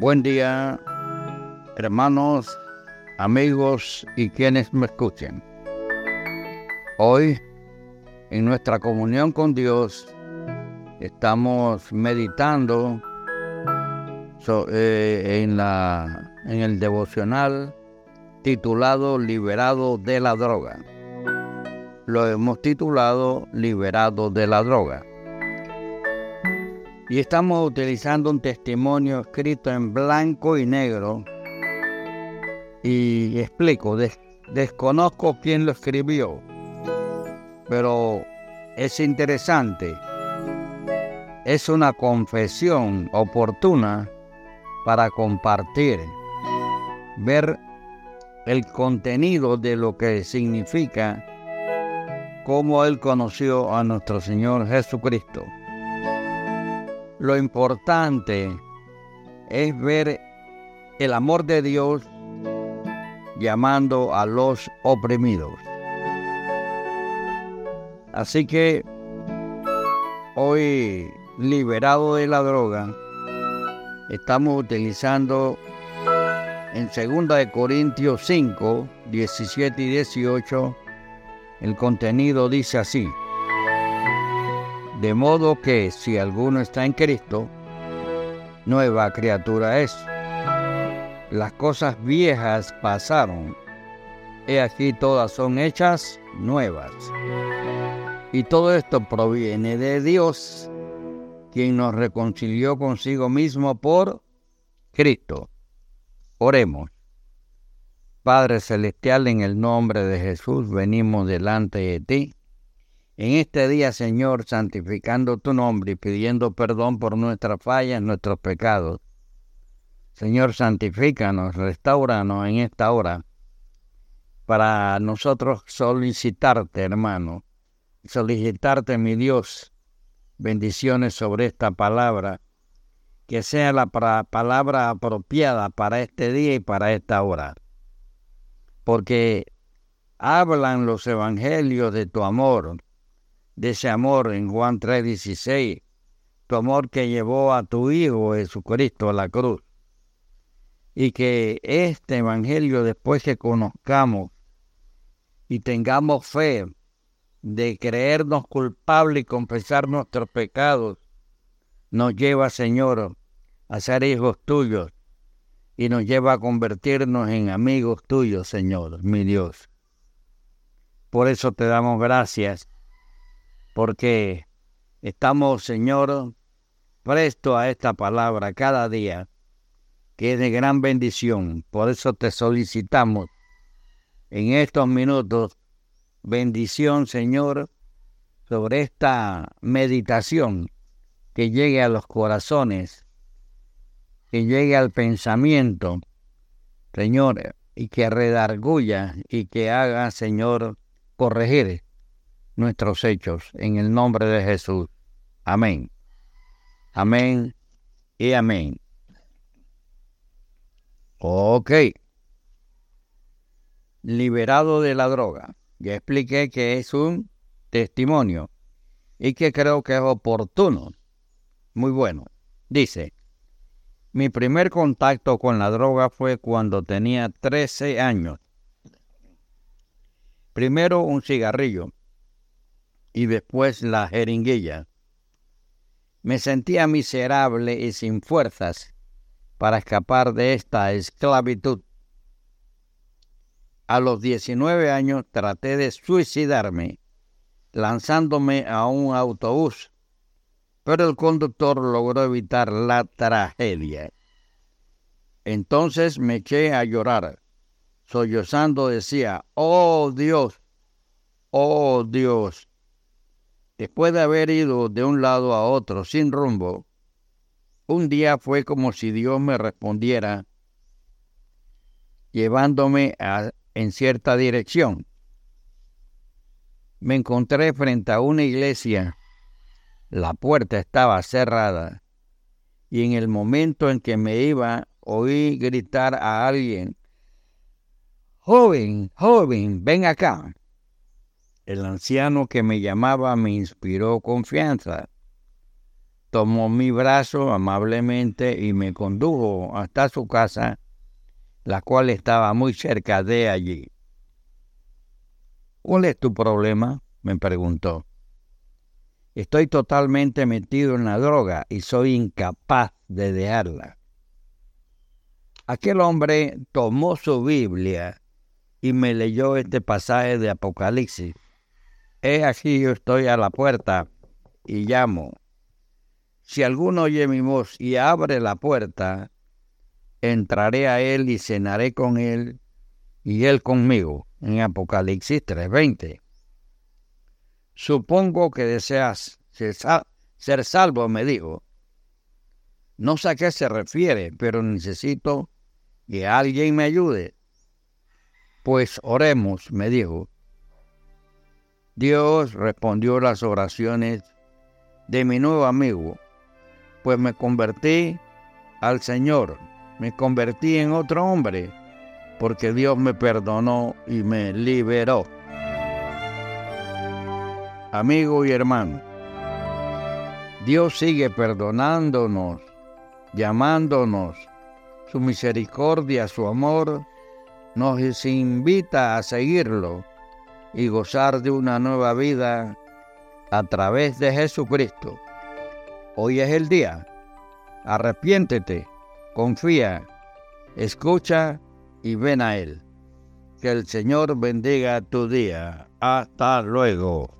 Buen día, hermanos, amigos y quienes me escuchen. Hoy, en nuestra comunión con Dios, estamos meditando eh, en, el devocional titulado Liberado de la droga. Lo hemos titulado Liberado de la droga. Y estamos utilizando un testimonio escrito en blanco y negro. Y explico, desconozco quién lo escribió, pero es interesante. Es una confesión oportuna para compartir, ver el contenido de lo que significa cómo Él conoció a nuestro Señor Jesucristo. Lo importante es ver el amor de Dios llamando a los oprimidos. Así que hoy, liberado de la droga, estamos utilizando en 2 Corintios 5, 17 y 18, el contenido dice así. De modo que si alguno está en Cristo, nueva criatura es. Las cosas viejas pasaron, he aquí todas son hechas nuevas. Y todo esto proviene de Dios, quien nos reconcilió consigo mismo por Cristo. Oremos. Padre Celestial, en el nombre de Jesús, venimos delante de ti en este día, Señor, santificando tu nombre y pidiendo perdón por nuestras fallas, nuestros pecados. Señor, santifícanos, restauranos en esta hora para nosotros solicitarte, hermano, solicitarte, mi Dios, bendiciones sobre esta palabra, que sea la palabra apropiada para este día y para esta hora. Porque hablan los evangelios de tu amor, de ese amor en Juan 3:16, tu amor que llevó a tu Hijo Jesucristo a la cruz. Y que este Evangelio, después que conozcamos y tengamos fe de creernos culpables y confesar nuestros pecados, nos lleva, Señor, a ser hijos tuyos y nos lleva a convertirnos en amigos tuyos, Señor, mi Dios. Por eso te damos gracias porque estamos, Señor, presto a esta palabra cada día, que es de gran bendición. Por eso te solicitamos en estos minutos bendición, Señor, sobre esta meditación que llegue a los corazones, que llegue al pensamiento, Señor, y que redarguya y que haga, Señor, corregir nuestros hechos en el nombre de Jesús. Amén. Amén y amén. Ok. Liberado de la droga. Ya expliqué que es un testimonio y que creo que es oportuno. Muy bueno. Dice, mi primer contacto con la droga fue cuando tenía 13 años. Primero un cigarrillo y después la jeringuilla. Me sentía miserable y sin fuerzas para escapar de esta esclavitud. A los 19 años traté de suicidarme lanzándome a un autobús, pero el conductor logró evitar la tragedia. Entonces me eché a llorar. Sollozando decía, oh Dios, oh Dios, Después de haber ido de un lado a otro sin rumbo, un día fue como si Dios me respondiera llevándome en cierta dirección. Me encontré frente a una iglesia. La puerta estaba cerrada y en el momento en que me iba oí gritar a alguien, Joven, joven, ven acá. El anciano que me llamaba me inspiró confianza. tomó mi brazo amablemente y me condujo hasta su casa, la cual estaba muy cerca de allí. ¿Cuál es tu problema? me preguntó. Estoy totalmente metido en la droga y soy incapaz de dejarla. Aquel hombre tomó su Biblia y me leyó este pasaje de Apocalipsis. He aquí yo estoy a la puerta y llamo. Si alguno oye mi voz y abre la puerta, entraré a él y cenaré con él y él conmigo. En Apocalipsis 3:20. Supongo que deseas ser salvo, me dijo. No sé a qué se refiere, pero necesito que alguien me ayude. Pues oremos, me dijo. Dios respondió las oraciones de mi nuevo amigo, pues me convertí al Señor, me convertí en otro hombre, porque Dios me perdonó y me liberó. Amigo y hermano, Dios sigue perdonándonos, llamándonos su misericordia, su amor, nos invita a seguirlo y gozar de una nueva vida a través de Jesucristo. Hoy es el día. Arrepiéntete, confía, escucha y ven a Él. Que el Señor bendiga tu día. Hasta luego.